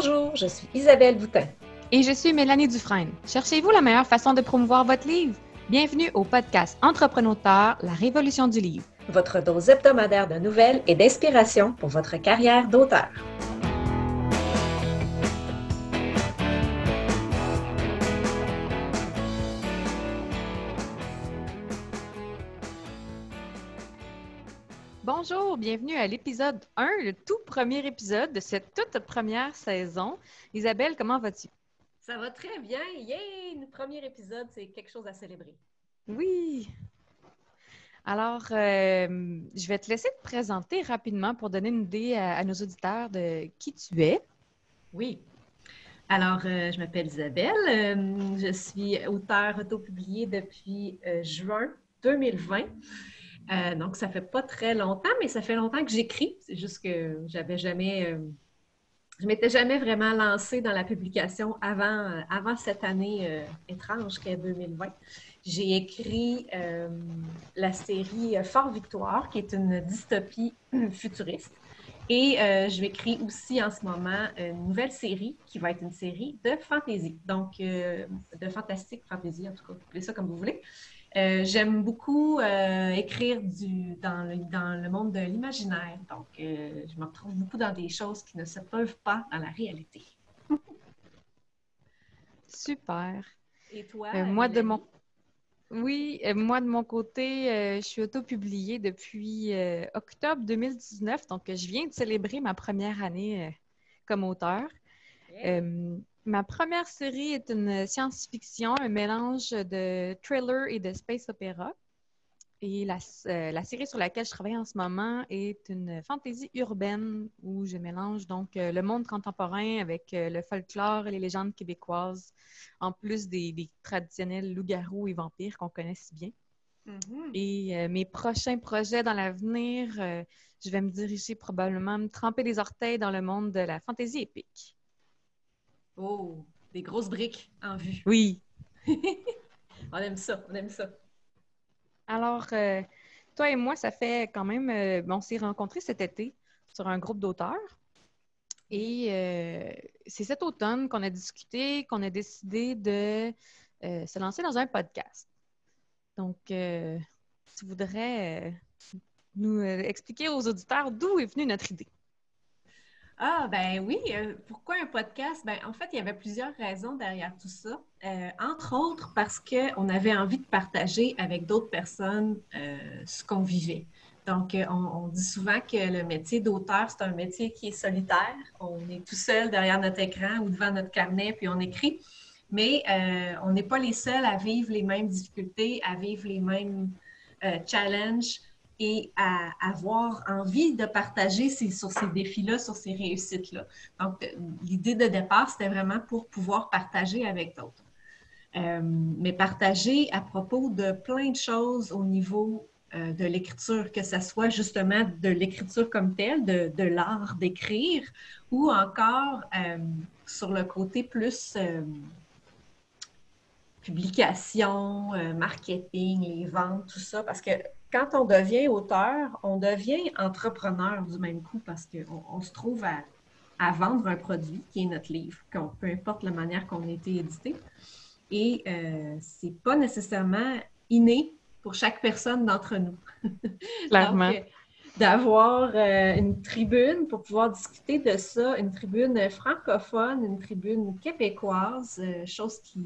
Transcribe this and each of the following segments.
Bonjour, je suis Isabelle Boutin. Et je suis Mélanie Dufresne. Cherchez-vous la meilleure façon de promouvoir votre livre? Bienvenue au podcast Entrepreneur, la révolution du livre. Votre dose hebdomadaire de nouvelles et d'inspiration pour votre carrière d'auteur. Bonjour, bienvenue à l'épisode 1, le tout premier épisode de cette toute première saison. Isabelle, comment vas-tu? Ça va très bien. Yay! Le premier épisode, c'est quelque chose à célébrer. Oui. Alors, euh, je vais te laisser te présenter rapidement pour donner une idée à, nos auditeurs de qui tu es. Oui. Alors, euh, je m'appelle Isabelle. Euh, je suis auteure autopubliée depuis juin 2020. Euh, donc, ça fait pas très longtemps, mais ça fait longtemps que j'écris. C'est juste que j'avais jamais. Euh, je m'étais jamais vraiment lancée dans la publication avant, euh, avant cette année étrange qu'est 2020. J'ai écrit la série Fort Victoire, qui est une dystopie futuriste. Et je vais écrire aussi en ce moment une nouvelle série qui va être une série de fantasy. Donc, de fantastique fantasy, en tout cas, vous appelez ça comme vous voulez. Euh, j'aime beaucoup euh, écrire du, dans, le, dans, le, monde de l'imaginaire. Donc, euh, je me retrouve beaucoup dans des choses qui ne se peuvent pas dans la réalité. Super. Et toi? moi, de mon... Oui, moi, de mon côté, je suis auto-publiée depuis octobre 2019. Donc, je viens de célébrer ma première année comme auteur. Ma première série est une science-fiction, un mélange de thriller et de space opéra. Et euh, la, série sur laquelle je travaille en ce moment est une fantaisie urbaine où je mélange donc euh, le monde contemporain avec euh, le folklore et les légendes québécoises, en plus des, traditionnels loups-garous et vampires qu'on connaît si bien. Mm-hmm. Et mes prochains projets dans l'avenir, je vais me diriger probablement, me tremper les orteils dans le monde de la fantaisie épique. Oh, des grosses briques en vue. Oui. on aime ça, on aime ça. Alors, euh, toi et moi, ça fait quand même, euh, on s'est rencontrés cet été sur un groupe d'auteurs. Et euh, c'est cet automne qu'on a discuté, qu'on a décidé de se lancer dans un podcast. Donc, tu voudrais nous expliquer aux auditeurs d'où est venue notre idée? Ah, ben oui. Euh, pourquoi un podcast? Ben, en fait, il y avait plusieurs raisons derrière tout ça. Euh, entre autres, parce qu'on avait envie de partager avec d'autres personnes euh, ce qu'on vivait. Donc, on, dit souvent que le métier d'auteur, c'est un métier qui est solitaire. On est tout seul derrière notre écran ou devant notre carnet, puis on écrit. Mais on n'est pas les seuls à vivre les mêmes difficultés, à vivre les mêmes challenges et à avoir envie de partager sur ces défis-là, sur ces réussites-là. Donc, l'idée de départ, c'était vraiment pour pouvoir partager avec d'autres. Euh, mais partager à propos de plein de choses au niveau euh, de l'écriture, que ce soit justement de l'écriture comme telle, de, l'art d'écrire, ou encore euh, sur le côté plus publication, marketing, les ventes, tout ça, parce que quand on devient auteur, on devient entrepreneur du même coup parce qu'on on se trouve à, vendre un produit qui est notre livre, peu importe la manière qu'on a été édité. Et euh, c'est pas nécessairement inné pour chaque personne d'entre nous. Clairement. Euh, d'avoir euh, une tribune pour pouvoir discuter de ça, une tribune francophone, une tribune québécoise, euh, chose qui,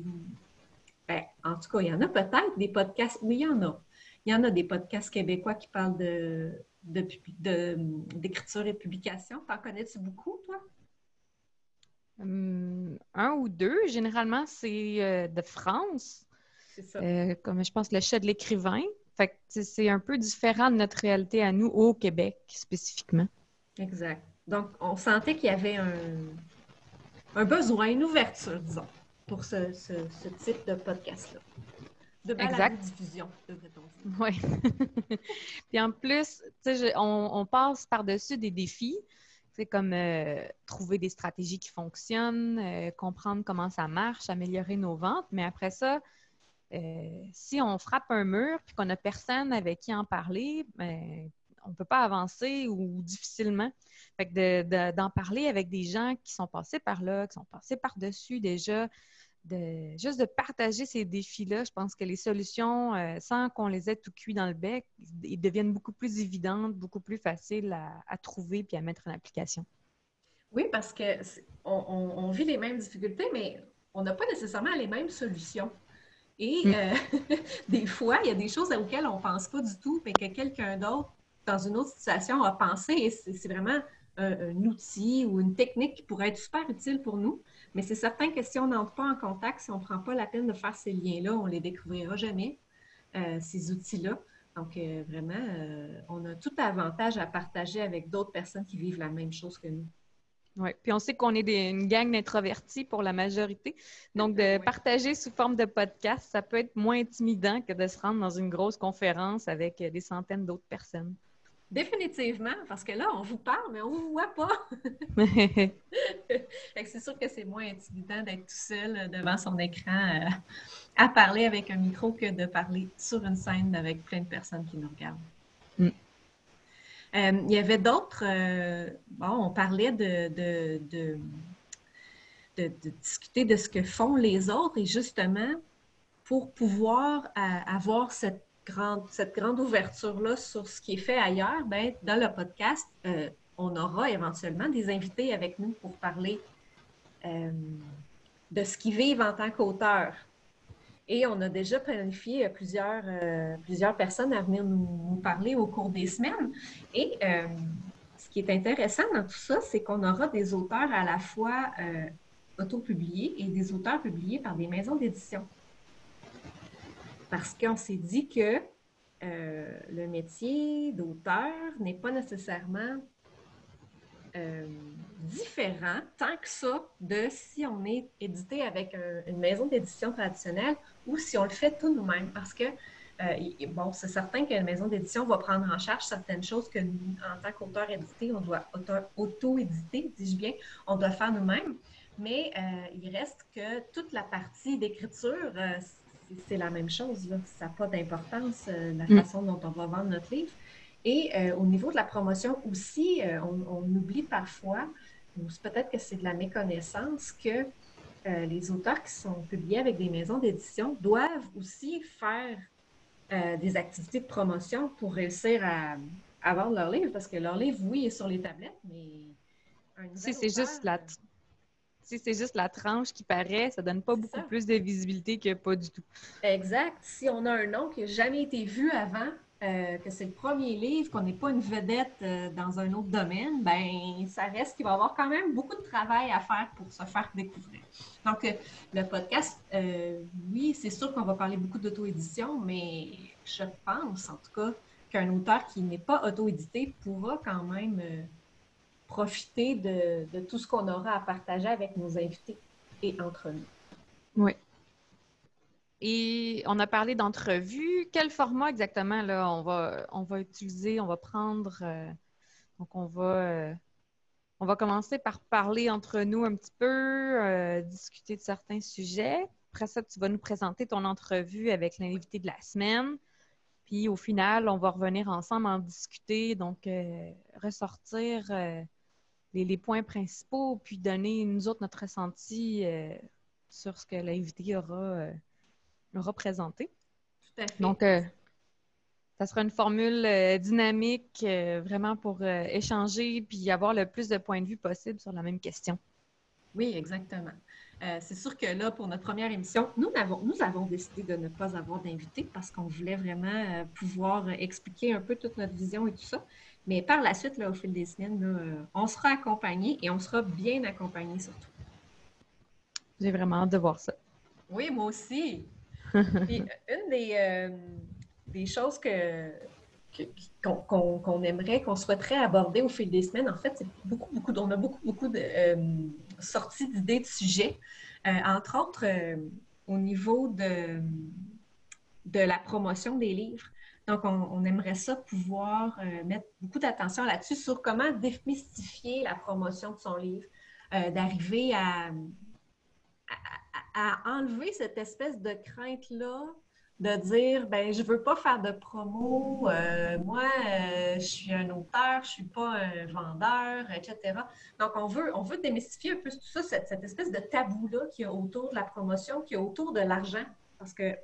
ben, en tout cas, il y en a peut-être des podcasts, oui, il y en a. Il y en a des podcasts québécois qui parlent de, d'écriture et publication. T'en connais-tu beaucoup, toi? Hum, un ou deux. Généralement, c'est euh, de France. C'est ça. Euh, comme je pense le chat de l'écrivain. Fait c'est un peu différent de notre réalité à nous au Québec spécifiquement. Exact. Donc, on sentait qu'il y avait un, un, besoin, une ouverture, disons, pour ce, ce type de podcast-là. De exact. diffusion, devrait-on. Oui. Puis en plus, on, passe par-dessus des défis. C'est comme euh, trouver des stratégies qui fonctionnent, euh, comprendre comment ça marche, améliorer nos ventes. Mais après ça, euh, si on frappe un mur puis qu'on n'a personne avec qui en parler, ben, on peut pas avancer ou difficilement. Fait que d'en parler avec des gens qui sont passés par là, qui sont passés par-dessus déjà, de, juste de partager ces défis-là, je pense que les solutions, euh, sans qu'on les ait tout cuits dans le bec, ils deviennent beaucoup plus évidentes, beaucoup plus faciles à, trouver puis à mettre en application. Oui, parce que on, vit les mêmes difficultés, mais on n'a pas nécessairement les mêmes solutions. Et mm. euh, des fois, il y a des choses auxquelles on ne pense pas du tout, mais que quelqu'un d'autre, dans une autre situation, a pensé. Et c'est vraiment un, outil ou une technique qui pourrait être super utile pour nous. Mais c'est certain que si on n'entre pas en contact, si on ne prend pas la peine de faire ces liens-là, on ne les découvrira jamais, euh, ces outils-là. Donc, euh, vraiment, on a tout avantage à partager avec d'autres personnes qui vivent la même chose que nous. Oui, puis on sait qu'on est une gang d'introvertis pour la majorité. Donc, de partager sous forme de podcast, ça peut être moins intimidant que de se rendre dans une grosse conférence avec des centaines d'autres personnes. Définitivement, parce que là, on vous parle, mais on ne vous voit pas. c'est sûr que c'est moins intimidant d'être tout seul devant son écran euh, à parler avec un micro que de parler sur une scène avec plein de personnes qui nous regardent. Mm. Euh, il y avait d'autres. Euh, bon, on parlait de, de, discuter de ce que font les autres et justement, pour pouvoir avoir cette grande, cette grande ouverture-là sur ce qui est fait ailleurs, ben, dans le podcast, euh, on aura éventuellement des invités avec nous pour parler de ce qu'ils vivent en tant qu'auteurs. Et on a déjà planifié plusieurs, euh, plusieurs personnes à venir nous, parler au cours des semaines. Et euh, ce qui est intéressant dans tout ça, c'est qu'on aura des auteurs à la fois euh, auto-publiés et des auteurs publiés par des maisons d'édition. Parce qu'on s'est dit que le métier d'auteur n'est pas nécessairement euh, différent tant que ça de si on est édité avec une maison d'édition traditionnelle ou si on le fait tout nous-mêmes. Parce que, euh, bon, c'est certain la maison d'édition va prendre en charge certaines choses que nous, en tant qu'auteur édité, on doit auto-éditer, dis-je bien, on doit faire nous-mêmes. Mais euh, il reste que toute la partie d'écriture, c'est la même chose. Ça n'a pas d'importance, la mm. façon dont on va vendre notre livre. Et euh, au niveau de la promotion aussi, euh, on, oublie parfois, peut-être que c'est de la méconnaissance, que euh, les auteurs qui sont publiés avec des maisons d'édition doivent aussi faire des activités de promotion pour réussir à, vendre leur livre, parce que leur livre, oui, est sur les tablettes, mais... Si c'est juste la... Si c'est juste la tranche qui paraît, ça donne pas beaucoup plus de visibilité que pas du tout. Exact. Si on a un nom qui n'a jamais été vu avant, euh, que c'est le premier livre, qu'on n'est pas une vedette euh, dans un autre domaine, ben ça reste qu'il va y avoir quand même beaucoup de travail à faire pour se faire découvrir. Donc, euh, le podcast, oui, c'est sûr qu'on va parler beaucoup d'auto-édition, mais je pense en tout cas qu'un auteur qui n'est pas auto-édité pourra quand même profiter de, tout ce qu'on aura à partager avec nos invités et entre nous. Oui, et on a parlé d'entrevue. Quel format exactement là, on, va, on va utiliser? On va prendre. Euh, donc, on va, euh, on va commencer par parler entre nous un petit peu, euh, discuter de certains sujets. Après ça, tu vas nous présenter ton entrevue avec l'invité de la semaine. Puis au final, on va revenir ensemble en discuter, donc ressortir les, les, points principaux, puis donner nous autres notre ressenti sur ce que l'invité aura le représenter. Tout à fait. Donc, euh, ça sera une formule euh, dynamique euh, vraiment pour échanger puis avoir le plus de points de vue possible sur la même question. Oui, exactement. c'est sûr que là, pour notre première émission, nous avons, nous avons décidé de ne pas avoir d'invité parce qu'on voulait vraiment pouvoir expliquer un peu toute notre vision et tout ça. Mais par la suite, là, au fil des semaines, on sera accompagné et on sera bien accompagné surtout. J'ai vraiment hâte de voir ça. Oui, moi aussi. Puis, une des, euh, des choses que, qu'on, aimerait, qu'on souhaiterait aborder au fil des semaines, en fait, c'est beaucoup, beaucoup, on a beaucoup, beaucoup de euh, sorties d'idées de sujets, euh, entre autres au niveau de, de la promotion des livres. Donc, on, aimerait ça pouvoir mettre beaucoup d'attention là-dessus sur comment démystifier la promotion de son livre, d'arriver à, enlever cette espèce de crainte-là de dire ben je veux pas faire de promo, euh, moi euh, je suis un auteur, je suis pas un vendeur, etc. Donc on veut démystifier un peu tout ça, cette, espèce de tabou là qui y autour de la promotion, qui est autour de l'argent, parce que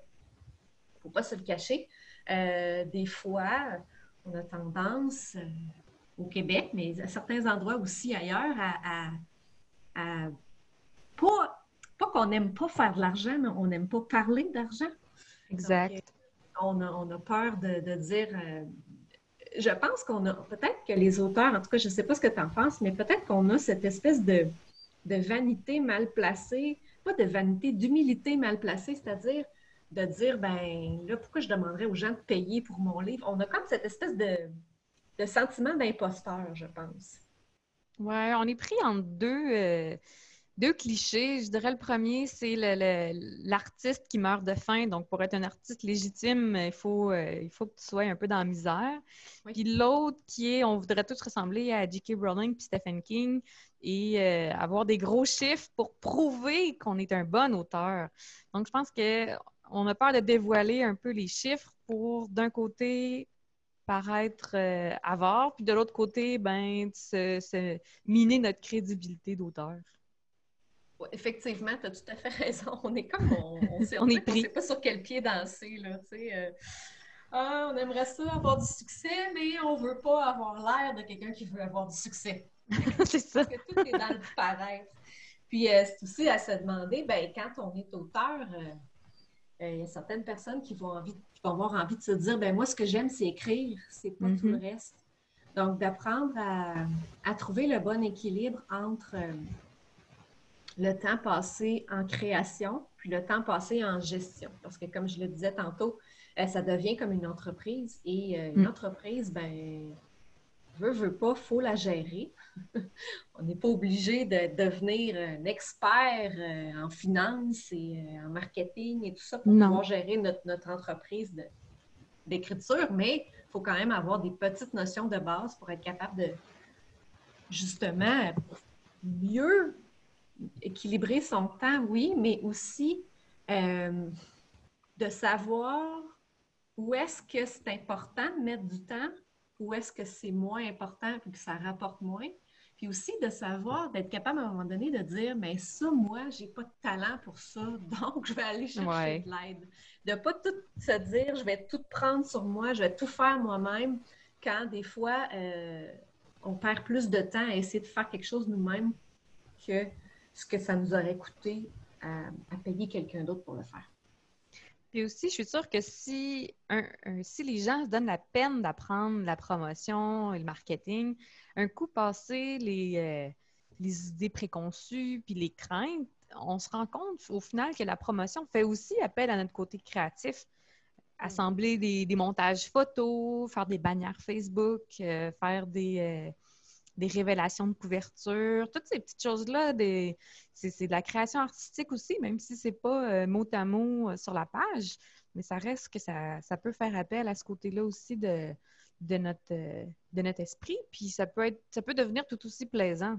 faut pas se le cacher, euh, des fois on a tendance au Québec, mais à certains endroits aussi ailleurs à, à pas pas qu'on n'aime pas faire de l'argent, mais on n'aime pas parler d'argent. Exact. Euh, on, a, peur de, dire. Euh, je pense qu'on a. Peut-être que les auteurs, en tout cas, je ne sais pas ce que tu en penses, mais peut-être qu'on a cette espèce de, de vanité mal placée, pas de vanité, d'humilité mal placée, c'est-à-dire de dire, ben là, pourquoi je demanderais aux gens de payer pour mon livre? On a comme cette espèce de, de sentiment d'imposteur, je pense. Oui, on est pris en deux. Euh, deux clichés. Je dirais le premier, c'est l'artiste qui meurt de faim. Donc, pour être un artiste légitime, il faut, euh, il faut que tu sois un peu dans la misère. Puis l'autre qui est, on voudrait tous ressembler à J.K. Rowling puis Stephen King et euh, avoir des gros chiffres pour prouver qu'on est un bon auteur. Donc, je pense qu'on a peur de dévoiler un peu les chiffres pour, d'un côté, paraître euh, avare, puis de l'autre côté, ben, se miner notre crédibilité d'auteur effectivement, tu as tout à fait raison. On est comme, on, on, sait, on, sait pas sur quel pied danser, là, tu sais. Euh, ah, on aimerait ça avoir du succès, mais on veut pas avoir l'air de quelqu'un qui veut avoir du succès. c'est ça. Parce que tout est dans le paraître. Puis euh, c'est aussi à se demander, ben, quand on est auteur, euh, il y a certaines personnes qui vont, envie, qui vont avoir envie de se dire, ben moi, ce que j'aime, c'est écrire, c'est pas tout le mm-hmm. reste. Donc, d'apprendre à, à, trouver le bon équilibre entre le temps passé en création, puis le temps passé en gestion. Parce que comme je le disais tantôt, euh, ça devient comme une entreprise. Et euh, une mm. entreprise, ben, veut, veut pas, faut la gérer. On n'est pas obligé de devenir un expert euh, en finance et en marketing et tout ça pour pouvoir gérer notre, notre entreprise d'écriture, mais il faut quand même avoir des petites notions de base pour être capable de justement mieux équilibrer son temps, oui, mais aussi euh, de savoir où est-ce que c'est important de mettre du temps, où est-ce que c'est moins important et que ça rapporte moins. Puis aussi de savoir, d'être capable à un moment donné de dire, mais ça, moi, j'ai pas de talent pour ça, donc je vais aller chercher de l'aide. De pas tout se dire, je vais tout prendre sur moi, je vais tout faire moi-même, quand des fois, euh, on perd plus de temps à essayer de faire quelque chose nous-mêmes que ce que ça nous aurait coûté à, payer quelqu'un d'autre pour le faire. Puis aussi, je suis sûre que si, si les gens se donnent la peine d'apprendre la promotion et le marketing, un coup passé les, euh, les idées préconçues puis les craintes, on se rend compte au final que la promotion fait aussi appel à notre côté créatif. Assembler des, montages photos, faire des bannières Facebook, euh, faire des, euh, des révélations de couverture, toutes ces petites choses-là, c'est de la création artistique aussi, même si c'est pas euh, mot à mot euh, sur la page, mais ça reste que ça, peut faire appel à ce côté-là aussi de, euh, notre esprit, puis ça peut, ça peut devenir tout aussi plaisant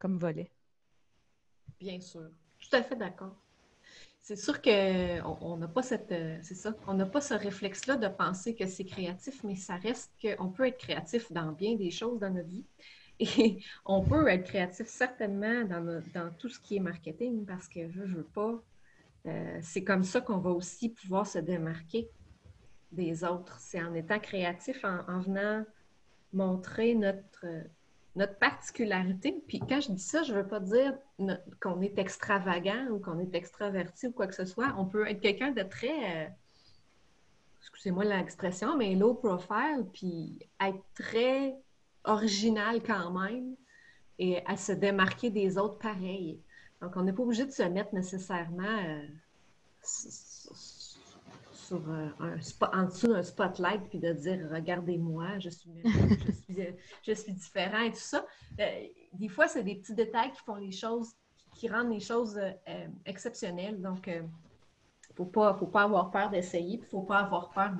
comme volet. Bien sûr, tout à fait d'accord c'est sûr qu'on n'a pas cette, euh, c'est ça, ce réflexe-là de penser que c'est créatif, mais ça reste qu'on peut être créatif dans bien des choses dans notre vie. Et on peut être créatif certainement dans, tout ce qui est marketing parce que je veux pas. Euh, c'est comme ça qu'on va aussi pouvoir se démarquer des autres. C'est en étant créatif, en venant montrer notre, notre particularité, puis quand je dis ça, je ne veux pas dire qu'on est extravagant ou qu'on est extraverti ou quoi que ce soit. On peut être quelqu'un de très, euh, excusez-moi l'expression, mais low profile, puis être très original quand même et à se démarquer des autres pareils. Donc, on n'est pas obligé de se mettre nécessairement euh, euh, un en dessous d'un spotlight puis de dire regardez-moi, je suis, je, suis, différent et tout ça. Euh, des fois, c'est des petits détails qui font les choses, qui, rendent les choses euh, exceptionnelles. Donc, il ne faut pas, faut pas avoir peur d'essayer, il ne faut pas avoir peur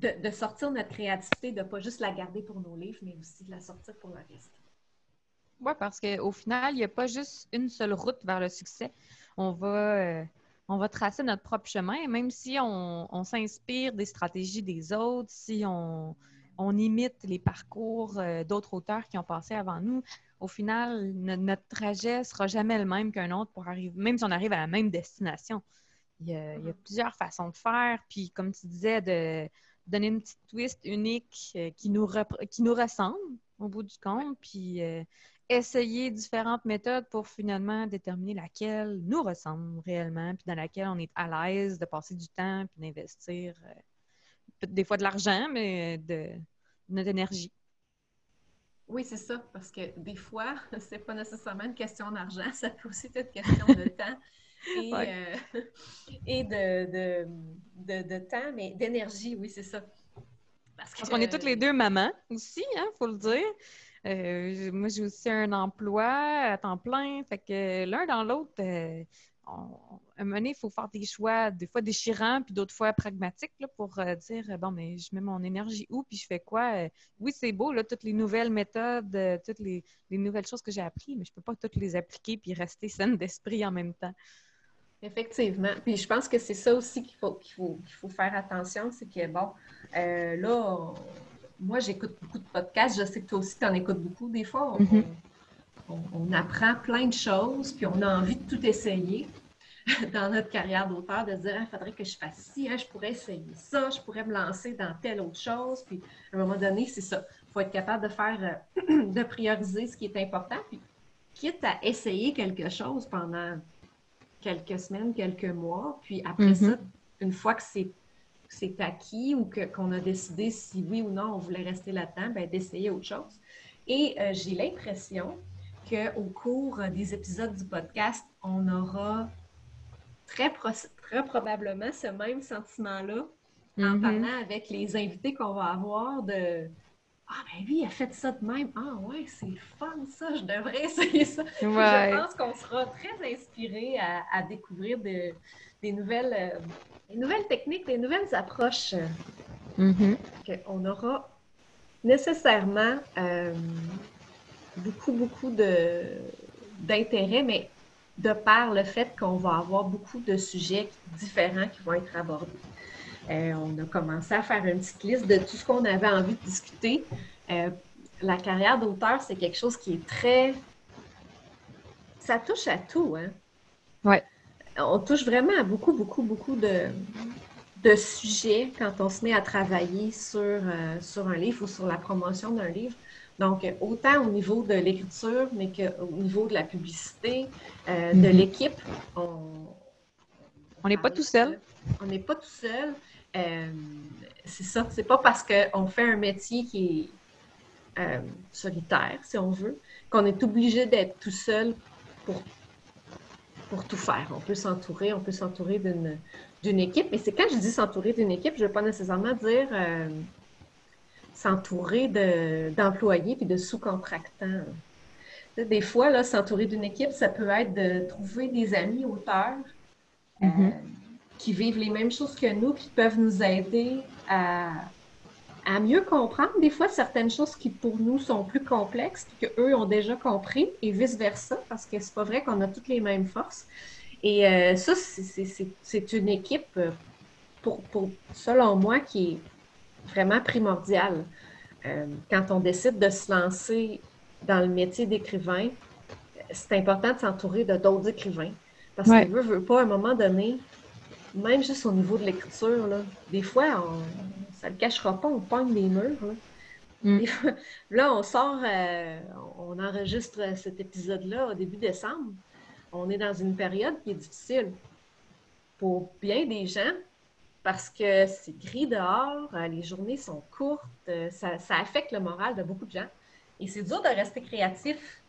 de, de, sortir notre créativité, de ne pas juste la garder pour nos livres, mais aussi de la sortir pour le reste. Oui, parce qu'au final, il n'y a pas juste une seule route vers le succès. On va on va tracer notre propre chemin, même si on, s'inspire des stratégies des autres, si on, imite les parcours euh, d'autres auteurs qui ont passé avant nous. Au final, notre trajet ne sera jamais le même qu'un autre pour arriver, même si on arrive à la même destination. Il y, a, plusieurs façons de faire. Puis, comme tu disais, de donner une petite twist unique euh, qui, nous qui nous ressemble au bout du compte. Puis, euh, essayer différentes méthodes pour finalement déterminer laquelle nous ressemble réellement, puis dans laquelle on est à l'aise de passer du temps, puis d'investir euh, des fois de l'argent, mais de, notre énergie. Oui, c'est ça, parce que des fois, c'est pas nécessairement une question d'argent, ça peut aussi être une question de temps et, euh, et de, de, temps, mais d'énergie, oui, c'est ça. Parce qu'on est toutes les deux mamans aussi, il hein, faut le dire. Euh, moi, j'ai aussi un emploi à temps plein. Fait que l'un dans l'autre, euh, à un moment donné, il faut faire des choix, des fois déchirants, puis d'autres fois pragmatiques, pour euh, dire bon, mais je mets mon énergie où, puis je fais quoi? oui, c'est beau, là, toutes les nouvelles méthodes, toutes les, nouvelles choses que j'ai apprises, mais je ne peux pas toutes les appliquer puis rester saine d'esprit en même temps. Effectivement. Puis je pense que c'est ça aussi qu'il faut, qu'il faut, qu'il faut faire attention, c'est que, bon, là, moi, j'écoute beaucoup de podcasts. Je sais que toi aussi, tu en écoutes beaucoup. Des fois, mhm. on, apprend plein de choses, puis on a envie de tout essayer dans notre carrière d'auteur, de dire, il ah, faudrait que je fasse ci, hein, je pourrais essayer ça, je pourrais me lancer dans telle autre chose. Puis, à un moment donné, c'est ça. Il faut être capable de faire, euh, de prioriser ce qui est important, puis quitte à essayer quelque chose pendant quelques semaines, quelques mois, puis après mhm. ça, une fois que c'est c'est acquis ou qu'on a décidé si oui ou non on voulait rester là-dedans, ben, d'essayer autre chose. Et euh, j'ai l'impression qu'au cours des épisodes du podcast, on aura très, très probablement ce même sentiment-là en mm-hmm. parlant avec les invités qu'on va avoir de Ah, ben lui, il a fait ça de même. Ah, ouais, c'est fun ça, je devrais essayer ça. Je pense qu'on sera très inspiré à, découvrir des nouvelles. Euh, les nouvelles techniques, les nouvelles approches mm-hmm. qu'on aura nécessairement euh, beaucoup, beaucoup d'intérêt, mais de par le fait qu'on va avoir beaucoup de sujets différents qui vont être abordés. Euh, on a commencé à faire une petite liste de tout ce qu'on avait envie de discuter. la carrière d'auteur, c'est quelque chose qui est très... Ça touche à tout, hein? Ouais on touche vraiment à beaucoup, beaucoup, beaucoup de, de sujets quand on se met à travailler sur, euh, sur un livre ou sur la promotion d'un livre. Donc, autant au niveau de l'écriture, mais qu'au niveau de la publicité, euh, de mhm. l'équipe, on n'est pas tout seul. On n'est pas tout seul. Euh, c'est ça. C'est pas parce qu'on fait un métier qui est solitaire, si on veut, qu'on est obligé d'être tout seul pour pour tout faire. On peut s'entourer, on peut s'entourer d'une équipe. Et c'est quand je dis s'entourer d'une équipe, je ne veux pas nécessairement dire euh, s'entourer d'employés puis de sous-contractants. Des fois, là, s'entourer d'une équipe, ça peut être de trouver des amis auteurs euh, mm-hmm. qui vivent les mêmes choses que nous, qui peuvent nous aider à, à mieux comprendre des fois certaines choses qui pour nous sont plus complexes que eux ont déjà compris et vice versa parce que c'est pas vrai qu'on a toutes les mêmes forces. Et euh, ça, c'est une équipe euh, pour, pour, selon moi qui est vraiment primordiale. Euh, quand on décide de se lancer dans le métier d'écrivain, c'est important de s'entourer de d'autres écrivains. Parce qu'on veut, veut pas, à un moment donné, même juste au niveau de l'écriture, des fois, on, ça le cachera pas, on pogne les murs. Là, mm. là on sort, euh, on enregistre cet épisode-là au début décembre. On est dans une période qui est difficile pour bien des gens parce que c'est gris dehors, euh, les journées sont courtes, euh, ça, affecte le moral de beaucoup de gens. Et c'est dur de rester créatif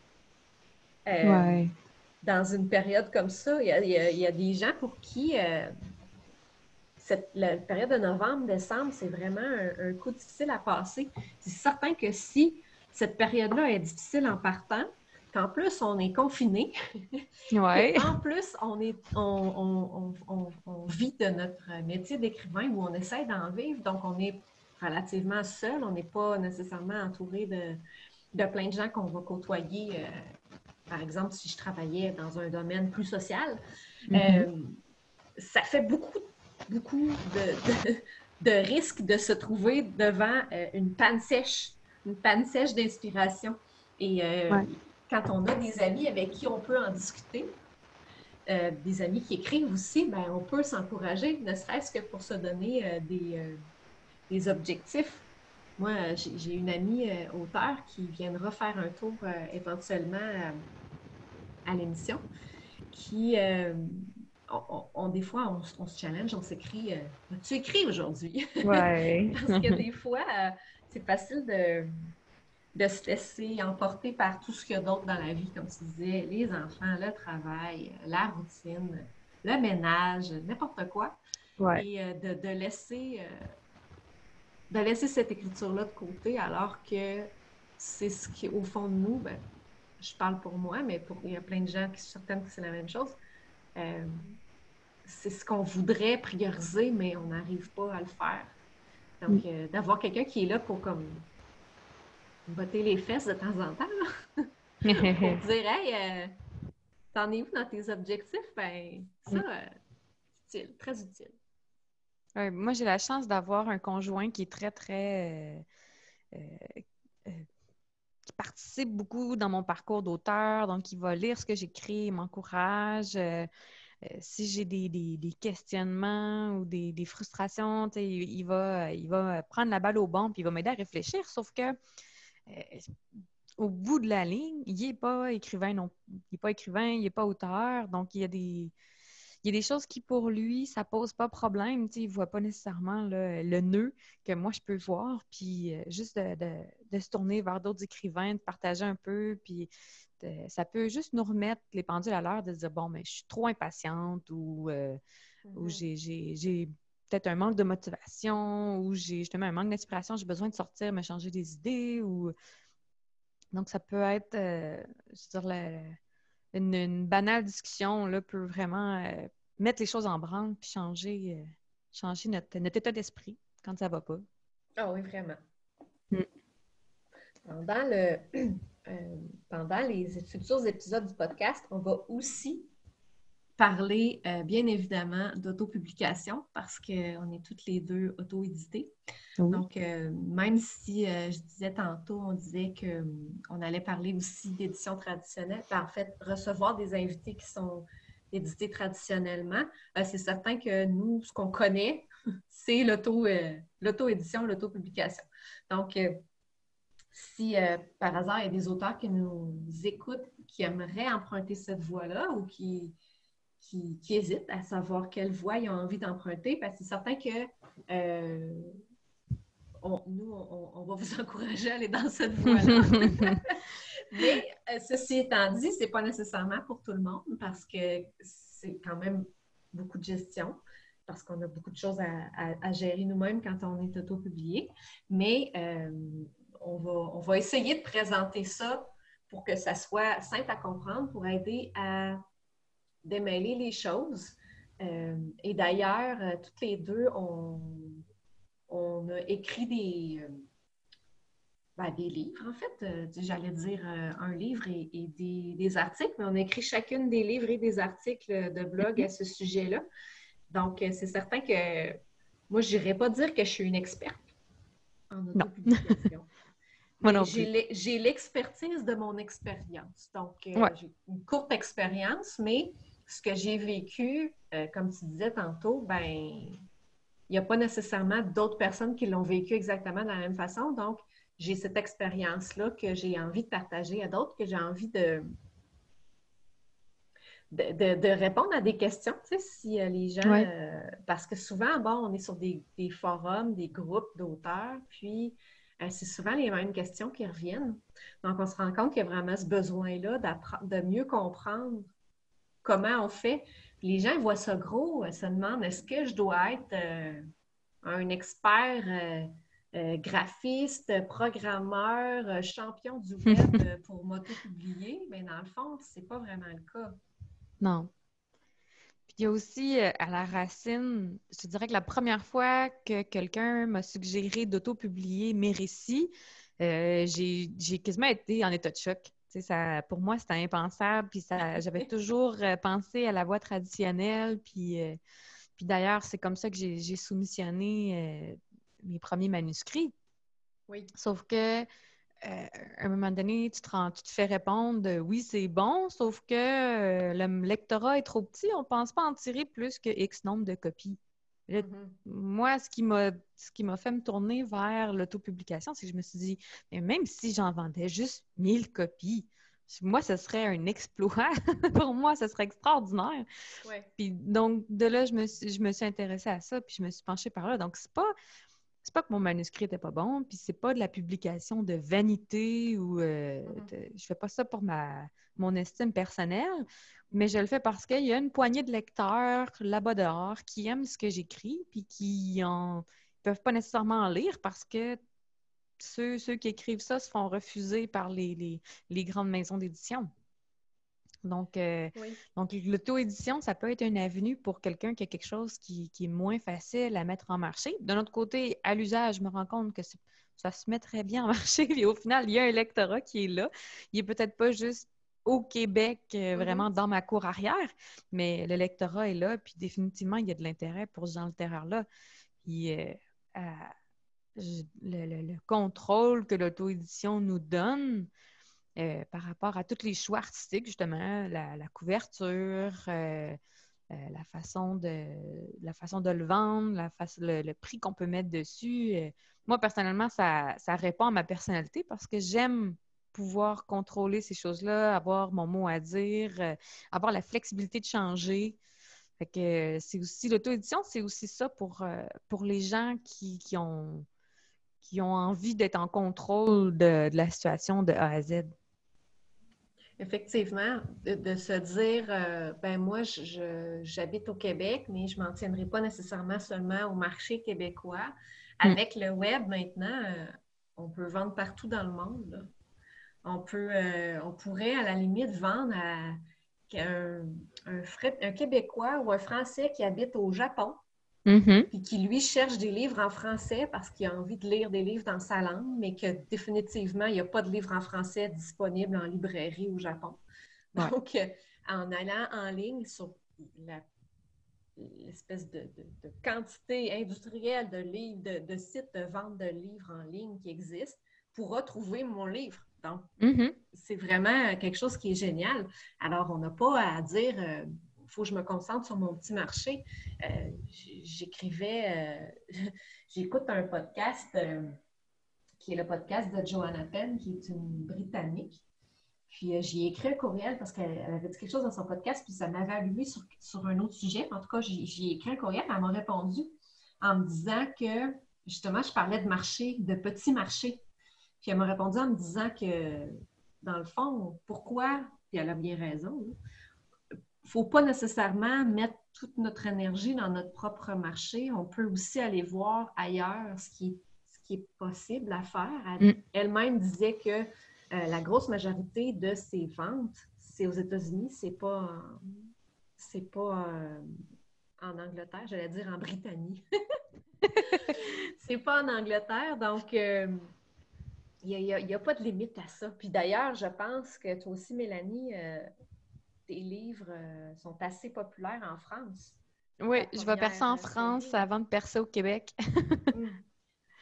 dans une période comme ça. Il y a, des gens pour qui la période de novembre, décembre, c'est vraiment un, coup difficile à passer. C'est certain que si cette période-là est difficile en partant, qu'en plus on est confiné, ouais. en plus on, est, on, vit de notre métier d'écrivain où on essaie d'en vivre, donc on est relativement seul, on n'est pas nécessairement entouré de, plein de gens qu'on va côtoyer. Euh, par exemple, si je travaillais dans un domaine plus social. Mm-hmm. Euh, ça fait beaucoup, beaucoup de, de, risques de se trouver devant une panne sèche, une panne sèche d'inspiration. Et quand on a des amis avec qui on peut en discuter, euh, des amis qui écrivent aussi, ben, on peut s'encourager, ne serait-ce que pour se donner euh, euh, des, objectifs. Moi, j'ai une amie auteur qui viendra faire un tour éventuellement à l'émission, qui, on, des fois, on, se challenge, on s'écrit Tu écris aujourd'hui? Ouais. Parce que des fois, c'est facile de de se laisser emporter par tout ce qu'il y a d'autre dans la vie, comme tu disais, les enfants, le travail, la routine, le ménage, n'importe quoi. Et euh, de, laisser, euh, de laisser cette écriture-là de côté, alors que c'est ce qui, au fond de nous, ben, je parle pour moi, mais pour, il y a plein de gens qui sont certaines que c'est la même chose. Euh, c'est ce qu'on voudrait prioriser, mais on n'arrive pas à le faire. Donc, mm. d'avoir quelqu'un qui est là pour comme botter les fesses de temps en temps. pour dire, hey, euh, t'en es où dans tes objectifs? Ben, ça, mm. euh, c'est utile, très utile. moi, j'ai la chance d'avoir un conjoint qui est très, très. Euh, qui participe beaucoup dans mon parcours d'auteur, donc il va lire ce que j'écris, m'encourage. si j'ai des, questionnements ou des, frustrations, il, va, il va prendre la balle au bon puis il va m'aider à réfléchir. Sauf que euh, au bout de la ligne, il n'est pas écrivain non il n'est pas écrivain, il n'est pas auteur, donc il y a des il y a des choses qui, pour lui, ça pose pas problème. il ne voit pas nécessairement le nœud que moi, je peux voir. Puis euh, juste de, se tourner vers d'autres écrivains, de partager un peu. Puis ça peut juste nous remettre les pendules à l'heure de se dire bon, mais je suis trop impatiente ou, euh, mm-hmm. j'ai peut-être un manque de motivation ou j'ai justement un manque d'inspiration, j'ai besoin de sortir, me changer des idées ou donc ça peut être, euh, je veux dire, une, banale discussion là, peut vraiment euh, mettre les choses en branle puis changer, euh, changer notre, état d'esprit quand ça va pas. Ah oui, vraiment. Mm. Pendant, le, pendant les futurs épisodes du podcast, on va aussi parler euh, bien évidemment d'autopublication parce qu'on est toutes les deux auto-éditées. Donc, euh, même si euh, je disais tantôt, on disait qu'on allait parler aussi d'édition traditionnelle, ben, en fait, recevoir des invités qui sont édités traditionnellement, c'est certain que nous, ce qu'on connaît, c'est l'auto-édition, l'auto-publication. Donc, si par hasard il y a des auteurs qui nous écoutent, qui aimeraient emprunter cette voie-là ou qui, qui, hésitent à savoir quelle voie ils ont envie d'emprunter, que c'est certain que euh, nous, on, va vous encourager à aller dans cette voie-là. Mais euh, ceci étant dit, ce n'est pas nécessairement pour tout le monde parce que c'est quand même beaucoup de gestion, parce qu'on a beaucoup de choses à, gérer nous-mêmes quand on est auto-publié. Mais euh, on, va, on va essayer de présenter ça pour que ça soit simple à comprendre, pour aider à démêler les choses. Euh, et d'ailleurs, toutes les deux, on, on a écrit des, ben, des livres, en fait. J'allais dire un livre et, des, articles, mais on a écrit chacune des livres et des articles de blog à ce sujet-là. Donc, c'est certain que moi, je n'irais pas dire que je suis une experte en autopublication. J'ai l'expertise de mon expérience. Donc, j'ai une courte expérience, mais ce que j'ai vécu, euh, comme tu disais tantôt, ben, il n'y a pas nécessairement d'autres personnes qui l'ont vécu exactement de la même façon. Donc, j'ai cette expérience-là que j'ai envie de partager à d'autres, que j'ai envie de, de, répondre à des questions, tu sais, si euh, les gens... Euh, parce que souvent, bon, on est sur des, forums, des groupes d'auteurs, puis c'est souvent les mêmes questions qui reviennent. Donc, on se rend compte qu'il y a vraiment ce besoin-là de mieux comprendre comment on fait. Les gens voient ça gros, se demandent est-ce que je dois être euh, un expert euh, euh, graphiste, programmeur, champion du web pour m'auto-publier? Mais dans le fond, ce n'est pas vraiment le cas. Non. Puis il y a aussi à la racine, je dirais que la première fois que quelqu'un m'a suggéré d'auto-publier mes récits, j'ai quasiment été en état de choc Ça, pour moi, c'était impensable. Puis j'avais toujours pensé à la voie traditionnelle. Puis, puis d'ailleurs, c'est comme ça que j'ai soumissionné mes premiers manuscrits. Oui. Sauf que à un moment donné, tu te, tu te fais répondre oui, c'est bon, sauf que le lectorat est trop petit, on ne pense pas en tirer plus que X nombre de copies. Mm-hmm. Moi, ce qui m'a ce qui m'a fait me tourner vers l'autopublication, c'est que je me suis dit, mais même si j'en vendais juste 1000 copies, moi, ce serait un exploit. Pour moi, ce serait extraordinaire. Puis donc, de là, je me, suis, je me suis intéressée à ça, puis je me suis penchée par là. Donc, c'est pas c'est pas que mon manuscrit n'était pas bon, puis c'est pas de la publication de vanité ou euh, mm-hmm. je fais pas ça pour ma mon estime personnelle, mais je le fais parce qu'il y a une poignée de lecteurs là-bas dehors qui aiment ce que j'écris, puis qui en peuvent pas nécessairement en lire parce que ceux, ceux qui écrivent ça se font refuser par les, les grandes maisons d'édition. Donc, euh, donc l'auto-édition, ça peut être une avenue pour quelqu'un qui a quelque chose qui, est moins facile à mettre en marché. D'un autre côté, à l'usage, je me rends compte que ça se met très bien en marché. Et au final, il y a un lectorat qui est là. Il n'est peut-être pas juste au Québec, euh, mm-hmm. vraiment dans ma cour arrière, mais le lectorat est là. Puis définitivement, il y a de l'intérêt pour ce genre littéraire-là. Euh, le, le, contrôle que l'auto-édition nous donne, euh, par rapport à tous les choix artistiques, justement, la, couverture, euh, euh, la, façon de, la façon de le vendre, la le, prix qu'on peut mettre dessus. moi, personnellement, ça, répond à ma personnalité parce que j'aime pouvoir contrôler ces choses-là, avoir mon mot à dire, avoir la flexibilité de changer. Fait que c'est aussi l'auto-édition, c'est aussi ça pour, pour les gens qui, ont, qui ont envie d'être en contrôle de, la situation de A à Z. Effectivement, de, se dire, euh, ben moi, j'habite au Québec, mais je ne m'en tiendrai pas nécessairement seulement au marché québécois. Hmm. Avec le web maintenant, euh, on peut vendre partout dans le monde. On, peut, euh, on pourrait à la limite vendre à un, un Québécois ou un Français qui habite au Japon Mm-hmm. Puis qui, lui, cherche des livres en français parce qu'il a envie de lire des livres dans sa langue, mais que définitivement, il n'y a pas de livres en français disponibles en librairie au Japon. Donc, euh, en allant en ligne sur l'espèce de, quantité industrielle de livres, de, sites de vente de livres en ligne qui existent, pour trouver mon livre. Donc, mm-hmm. c'est vraiment quelque chose qui est génial. Alors, on n'a pas à dire... Euh, faut que je me concentre sur mon petit marché. Euh, j'écrivais, euh, j'écoute un podcast euh, qui est le podcast de Joanna Penn, qui est une Britannique. Puis j'y ai écrit un courriel parce qu'elle avait dit quelque chose dans son podcast, puis ça m'avait allumé sur, sur, un autre sujet. En tout cas, j'y écrit un courriel, elle m'a répondu en me disant que justement, je parlais de marché, de petits marchés. Puis elle m'a répondu en me disant que, dans le fond, pourquoi, puis elle a bien raison, ne faut pas nécessairement mettre toute notre énergie dans notre propre marché. On peut aussi aller voir ailleurs ce qui est, ce qui est possible à faire. Mm. Elle-même disait que euh, la grosse majorité de ses ventes, c'est aux États-Unis, c'est pas, c'est pas euh, en Angleterre, j'allais dire en Britannie. c'est pas en Angleterre, donc euh, il n'y a, a, pas de limite à ça. Puis d'ailleurs, je pense que toi aussi, Mélanie, tes livres euh, sont assez populaires en France? Oui, je vais percer en France avant de percer au Québec. Mm.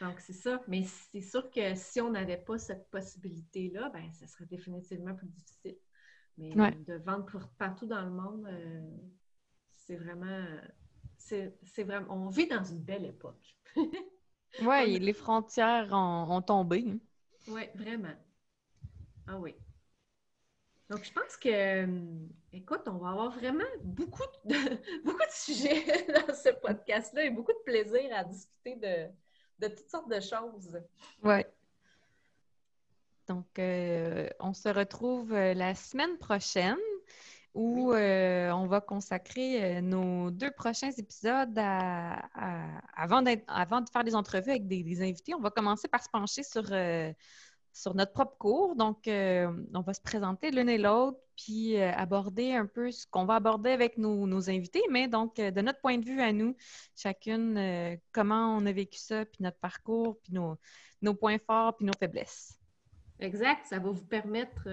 Donc, c'est ça. Mais c'est sûr que si on n'avait pas cette possibilité-là, ben, ce serait définitivement plus difficile. Mais de vendre partout dans le monde, euh, c'est vraiment, c'est vraiment. On vit dans une belle époque. oui, les frontières ont, tombé. Hein. Oui, vraiment. Ah oui. Donc, je pense que, hum, écoute, on va avoir vraiment beaucoup de, beaucoup de sujets dans ce podcast-là et beaucoup de plaisir à discuter de, toutes sortes de choses. Oui. Donc, euh, on se retrouve euh, la semaine prochaine où euh, on va consacrer nos deux prochains épisodes à, avant, avant, de faire des entrevues avec des, invités. On va commencer par se pencher sur sur notre propre cours. Donc, euh, on va se présenter l'une et l'autre, puis euh, aborder un peu ce qu'on va aborder avec nos, invités, mais donc, euh, de notre point de vue à nous, chacune, comment on a vécu ça, puis notre parcours, puis nos, nos points forts, puis nos faiblesses. Exact, ça va vous permettre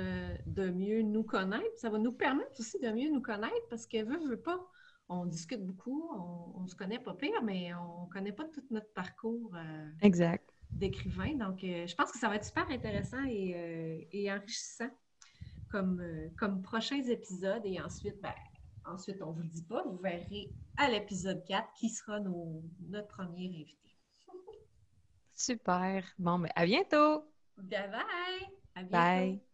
de mieux nous connaître. Ça va nous permettre aussi de mieux nous connaître parce que, veut, veut pas, on discute beaucoup, on, se connaît pas pire, mais on connaît pas tout notre parcours exact. D'écrivain. Donc, euh, je pense que ça va être super intéressant et, enrichissant comme, comme prochains épisodes. Et ensuite, ben, ensuite, on ne vous le dit pas, vous verrez à l'épisode 4 qui sera notre premier invité. Super. Bon, mais ben, à bientôt! Bye bye! À bientôt. Bye!